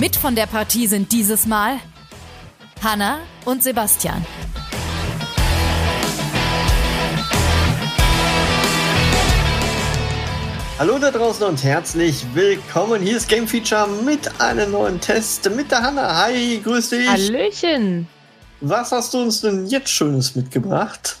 Mit von der Partie sind dieses Mal Hanna und Sebastian. Hallo da draußen und herzlich willkommen. Hier ist Game Feature mit einem neuen Test mit der Hanna. Hi, grüß dich. Hallöchen. Was hast du uns denn jetzt Schönes mitgebracht?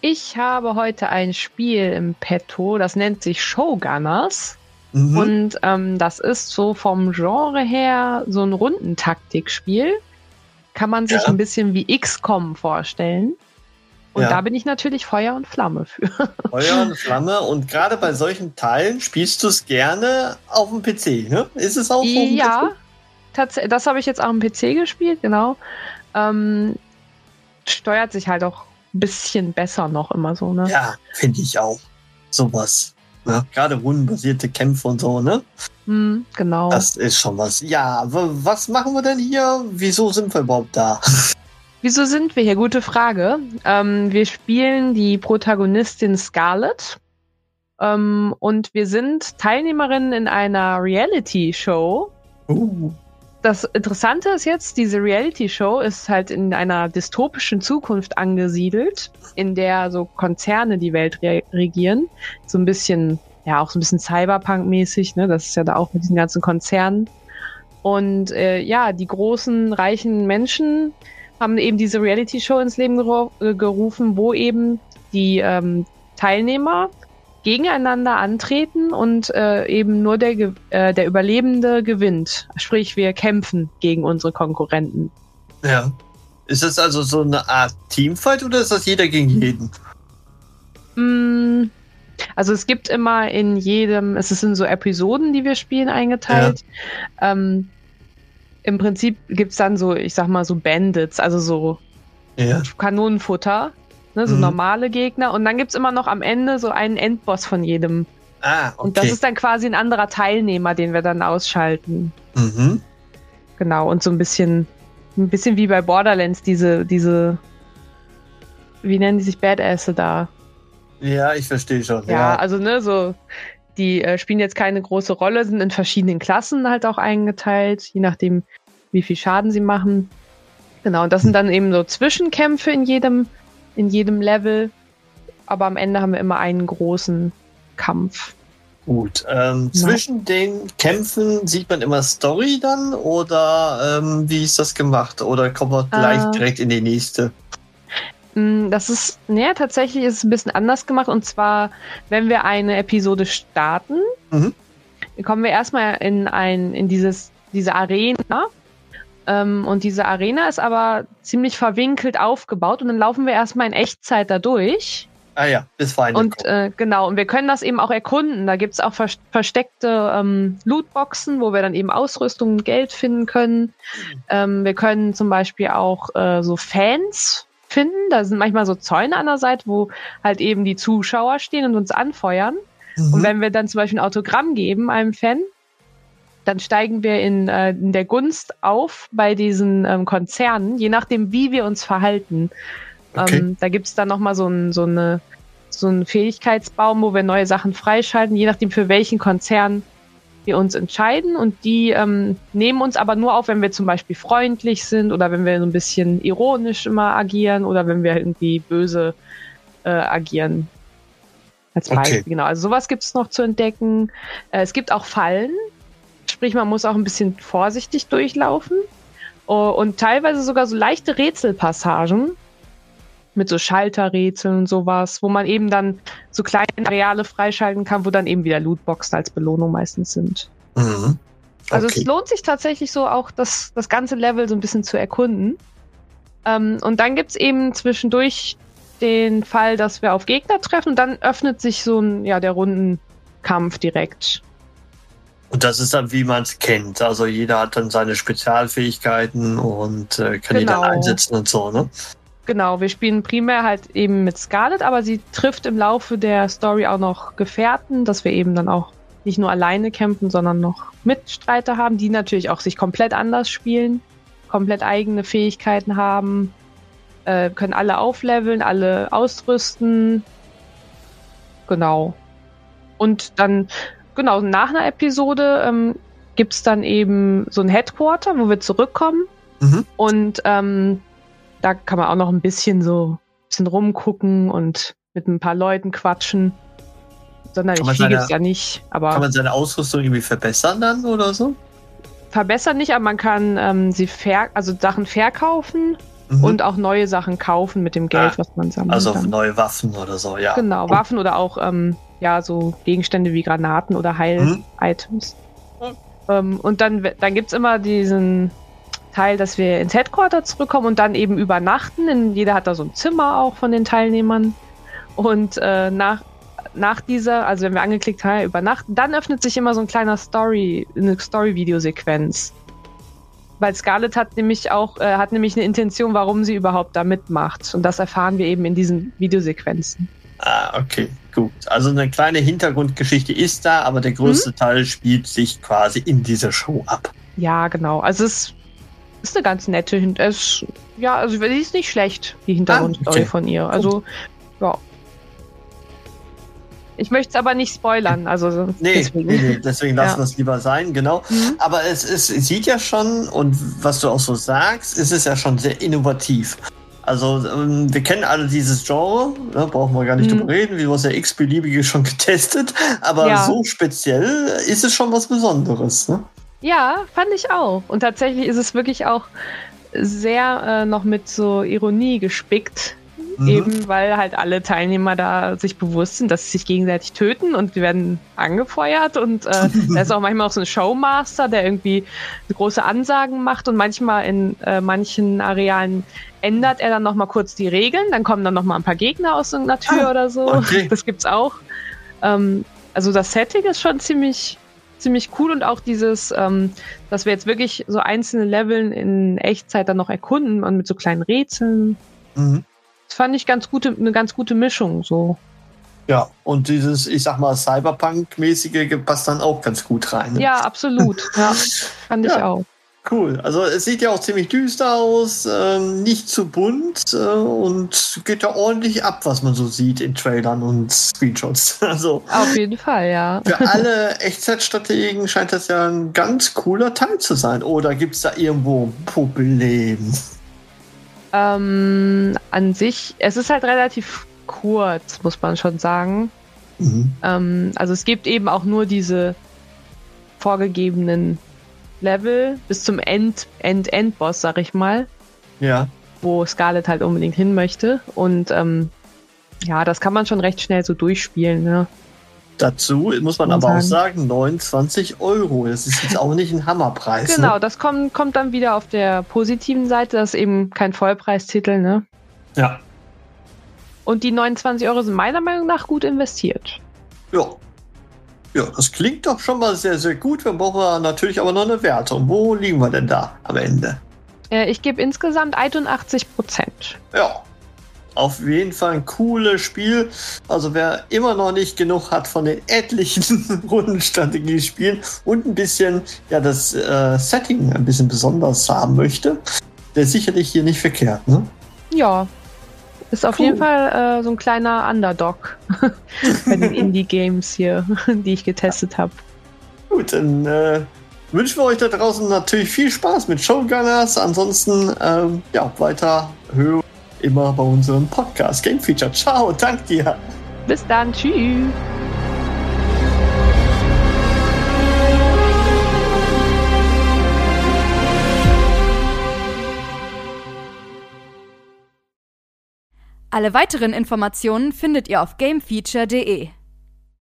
Ich habe heute ein Spiel im Petto, das nennt sich Showgunners. Mhm. Und ähm, das ist so vom Genre her so ein Rundentaktikspiel. Kann man sich ja. ein bisschen wie XCOM vorstellen. Und ja. da bin ich natürlich Feuer und Flamme für. Feuer und Flamme. Und gerade bei solchen Teilen spielst du es gerne auf dem PC, ne? Ist es auch so? Ja, tatsächlich. Das habe ich jetzt auch am PC gespielt, genau. Ähm, steuert sich halt auch ein bisschen besser noch immer so, ne? Ja, finde ich auch. Sowas. Ne? Gerade rundenbasierte Kämpfe und so, ne? Mm, genau. Das ist schon was. Ja, was machen wir denn hier? Wieso sind wir überhaupt da? Wieso sind wir hier? Gute Frage. Ähm, wir spielen die Protagonistin Scarlett. Ähm, und wir sind Teilnehmerinnen in einer Reality-Show. Uh. Das Interessante ist jetzt, diese Reality-Show ist halt in einer dystopischen Zukunft angesiedelt, in der so Konzerne die Welt re regieren. So ein bisschen, ja, auch so ein bisschen Cyberpunk-mäßig, ne? Das ist ja da auch mit diesen ganzen Konzernen. Und äh, ja, die großen, reichen Menschen haben eben diese Reality-Show ins Leben geru gerufen, wo eben die ähm, Teilnehmer gegeneinander antreten und äh, eben nur der, äh, der Überlebende gewinnt. Sprich, wir kämpfen gegen unsere Konkurrenten. Ja. Ist das also so eine Art Teamfight oder ist das jeder gegen jeden? Mm, also es gibt immer in jedem, es in so Episoden, die wir spielen, eingeteilt. Ja. Ähm, Im Prinzip gibt es dann so, ich sag mal, so Bandits, also so ja. Kanonenfutter, ne, so mhm. normale Gegner. Und dann gibt es immer noch am Ende so einen Endboss von jedem. Ah, okay. Und das ist dann quasi ein anderer Teilnehmer, den wir dann ausschalten. Mhm. Genau, und so ein bisschen, ein bisschen wie bei Borderlands, diese, diese, wie nennen die sich Badasse da? Ja, ich verstehe schon. Ja, ja, also ne, so, die äh, spielen jetzt keine große Rolle, sind in verschiedenen Klassen halt auch eingeteilt, je nachdem, wie viel Schaden sie machen. Genau, und das sind dann eben so Zwischenkämpfe in jedem in jedem Level. Aber am Ende haben wir immer einen großen Kampf. Gut. Ähm. Zwischen den Kämpfen sieht man immer Story dann oder ähm, wie ist das gemacht? Oder kommt man gleich äh, direkt in die nächste? Mm, das ist, naja, tatsächlich ist es ein bisschen anders gemacht. Und zwar, wenn wir eine Episode starten, mhm. kommen wir erstmal in ein, in dieses, diese Arena und diese Arena ist aber ziemlich verwinkelt aufgebaut und dann laufen wir erstmal in Echtzeit da durch. Ah ja, bis Feinde Und äh, genau, und wir können das eben auch erkunden. Da gibt's auch ver versteckte ähm, Lootboxen, wo wir dann eben Ausrüstung und Geld finden können. Mhm. Ähm, wir können zum Beispiel auch äh, so Fans finden. Da sind manchmal so Zäune an der Seite, wo halt eben die Zuschauer stehen und uns anfeuern. Mhm. Und wenn wir dann zum Beispiel ein Autogramm geben einem Fan, dann steigen wir in, äh, in der Gunst auf bei diesen ähm, Konzernen, je nachdem, wie wir uns verhalten. Okay. Ähm, da gibt es dann nochmal so, ein, so, eine, so einen Fähigkeitsbaum, wo wir neue Sachen freischalten, je nachdem, für welchen Konzern wir uns entscheiden. Und die ähm, nehmen uns aber nur auf, wenn wir zum Beispiel freundlich sind oder wenn wir so ein bisschen ironisch immer agieren oder wenn wir irgendwie böse äh, agieren. Als Beispiel, okay. genau. Also sowas gibt es noch zu entdecken. Äh, es gibt auch Fallen, Sprich, man muss auch ein bisschen vorsichtig durchlaufen. Oh, und teilweise sogar so leichte Rätselpassagen mit so Schalterrätseln und sowas, wo man eben dann so kleine Areale freischalten kann, wo dann eben wieder Lootboxen als Belohnung meistens sind. Mhm. Okay. Also es lohnt sich tatsächlich so auch das, das ganze Level so ein bisschen zu erkunden. Ähm, und dann gibt es eben zwischendurch den Fall, dass wir auf Gegner treffen und dann öffnet sich so ein, ja, der Rundenkampf direkt. Und das ist dann, wie man es kennt. Also jeder hat dann seine Spezialfähigkeiten und äh, kann genau. die dann einsetzen und so, ne? Genau, wir spielen primär halt eben mit Scarlet, aber sie trifft im Laufe der Story auch noch Gefährten, dass wir eben dann auch nicht nur alleine kämpfen, sondern noch Mitstreiter haben, die natürlich auch sich komplett anders spielen, komplett eigene Fähigkeiten haben, äh, können alle aufleveln, alle ausrüsten. Genau. Und dann, genau, nach einer Episode ähm, gibt es dann eben so ein Headquarter, wo wir zurückkommen. Mhm. Und ähm, da kann man auch noch ein bisschen so ein bisschen rumgucken und mit ein paar Leuten quatschen. Sonderlich viel gibt es ja nicht. Aber kann man seine Ausrüstung irgendwie verbessern dann oder so? Verbessern nicht, aber man kann ähm, sie ver also Sachen verkaufen mhm. und auch neue Sachen kaufen mit dem Geld, ah, was man sammelt. Also dann. neue Waffen oder so, ja. Genau. Waffen oder auch ähm, ja so Gegenstände wie Granaten oder Heil-Items. Mhm. Ähm, und dann, dann gibt es immer diesen Teil, dass wir ins Headquarter zurückkommen und dann eben übernachten. Denn jeder hat da so ein Zimmer auch von den Teilnehmern. Und äh, nach, nach dieser, also wenn wir angeklickt haben, übernachten, dann öffnet sich immer so ein kleiner Story, eine Story-Videosequenz. Weil Scarlett hat nämlich auch, äh, hat nämlich eine Intention, warum sie überhaupt da mitmacht. Und das erfahren wir eben in diesen Videosequenzen. Ah, okay, gut. Also eine kleine Hintergrundgeschichte ist da, aber der größte mhm. Teil spielt sich quasi in dieser Show ab. Ja, genau. Also es ist eine ganz nette Hin es, Ja, also sie ist nicht schlecht, die Hintergrundstory ah, okay. von ihr. Also, ja. Ich möchte es aber nicht spoilern. Also nee, deswegen, nee, nee, deswegen lassen wir es lieber sein, genau. Mhm. Aber es, es, es sieht ja schon, und was du auch so sagst, ist es ja schon sehr innovativ. Also, ähm, wir kennen alle dieses Genre, ne, brauchen wir gar nicht mhm. drüber reden, wir haben ja x-beliebige schon getestet, aber ja. so speziell ist es schon was Besonderes. Ne? Ja, fand ich auch. Und tatsächlich ist es wirklich auch sehr äh, noch mit so Ironie gespickt. Mhm. Eben weil halt alle Teilnehmer da sich bewusst sind, dass sie sich gegenseitig töten und die werden angefeuert. Und äh, da ist auch manchmal auch so ein Showmaster, der irgendwie große Ansagen macht und manchmal in äh, manchen Arealen ändert er dann nochmal kurz die Regeln. Dann kommen dann nochmal ein paar Gegner aus einer Tür ah, oder so. Okay. Das gibt's auch. Ähm, also das Setting ist schon ziemlich ziemlich cool und auch dieses, ähm, dass wir jetzt wirklich so einzelne Leveln in Echtzeit dann noch erkunden und mit so kleinen Rätseln. Mhm. Das fand ich ganz gute, eine ganz gute Mischung so. Ja, und dieses, ich sag mal, Cyberpunk-mäßige passt dann auch ganz gut rein. Ne? Ja, absolut. Ja, fand ich auch. Cool. Also es sieht ja auch ziemlich düster aus, ähm, nicht zu bunt äh, und geht ja ordentlich ab, was man so sieht in Trailern und Screenshots. Also auf jeden Fall, ja. Für alle Echtzeitstrategen scheint das ja ein ganz cooler Teil zu sein. Oder gibt es da irgendwo ein Problem? Ähm, an sich, es ist halt relativ kurz, muss man schon sagen. Mhm. Ähm, also es gibt eben auch nur diese vorgegebenen Level bis zum End, End, Endboss, sag ich mal. Ja. Wo Scarlet halt unbedingt hin möchte. Und ähm, ja, das kann man schon recht schnell so durchspielen. Ne? Dazu muss man aber sagen. auch sagen, 29 Euro. Das ist jetzt auch nicht ein Hammerpreis. Genau, ne? das kommt, kommt dann wieder auf der positiven Seite. Das ist eben kein Vollpreistitel, ne? Ja. Und die 29 Euro sind meiner Meinung nach gut investiert. Ja, ja, das klingt doch schon mal sehr, sehr gut. Wir brauchen natürlich aber noch eine Wertung. Wo liegen wir denn da am Ende? Äh, ich gebe insgesamt 81 Prozent. Ja, auf jeden Fall ein cooles Spiel. Also wer immer noch nicht genug hat von den etlichen Rundenstrategiespielen und ein bisschen ja das äh, Setting ein bisschen besonders haben möchte, der ist sicherlich hier nicht verkehrt, ne? Ja, ist auf cool. jeden Fall äh, so ein kleiner Underdog bei den Indie-Games hier, die ich getestet habe. Gut, dann äh, wünschen wir euch da draußen natürlich viel Spaß mit Showgunners. Ansonsten ähm, ja, weiter hören immer bei unserem Podcast Game Feature. Ciao, dank dir. Bis dann, tschüss. Alle weiteren Informationen findet ihr auf gamefeature.de.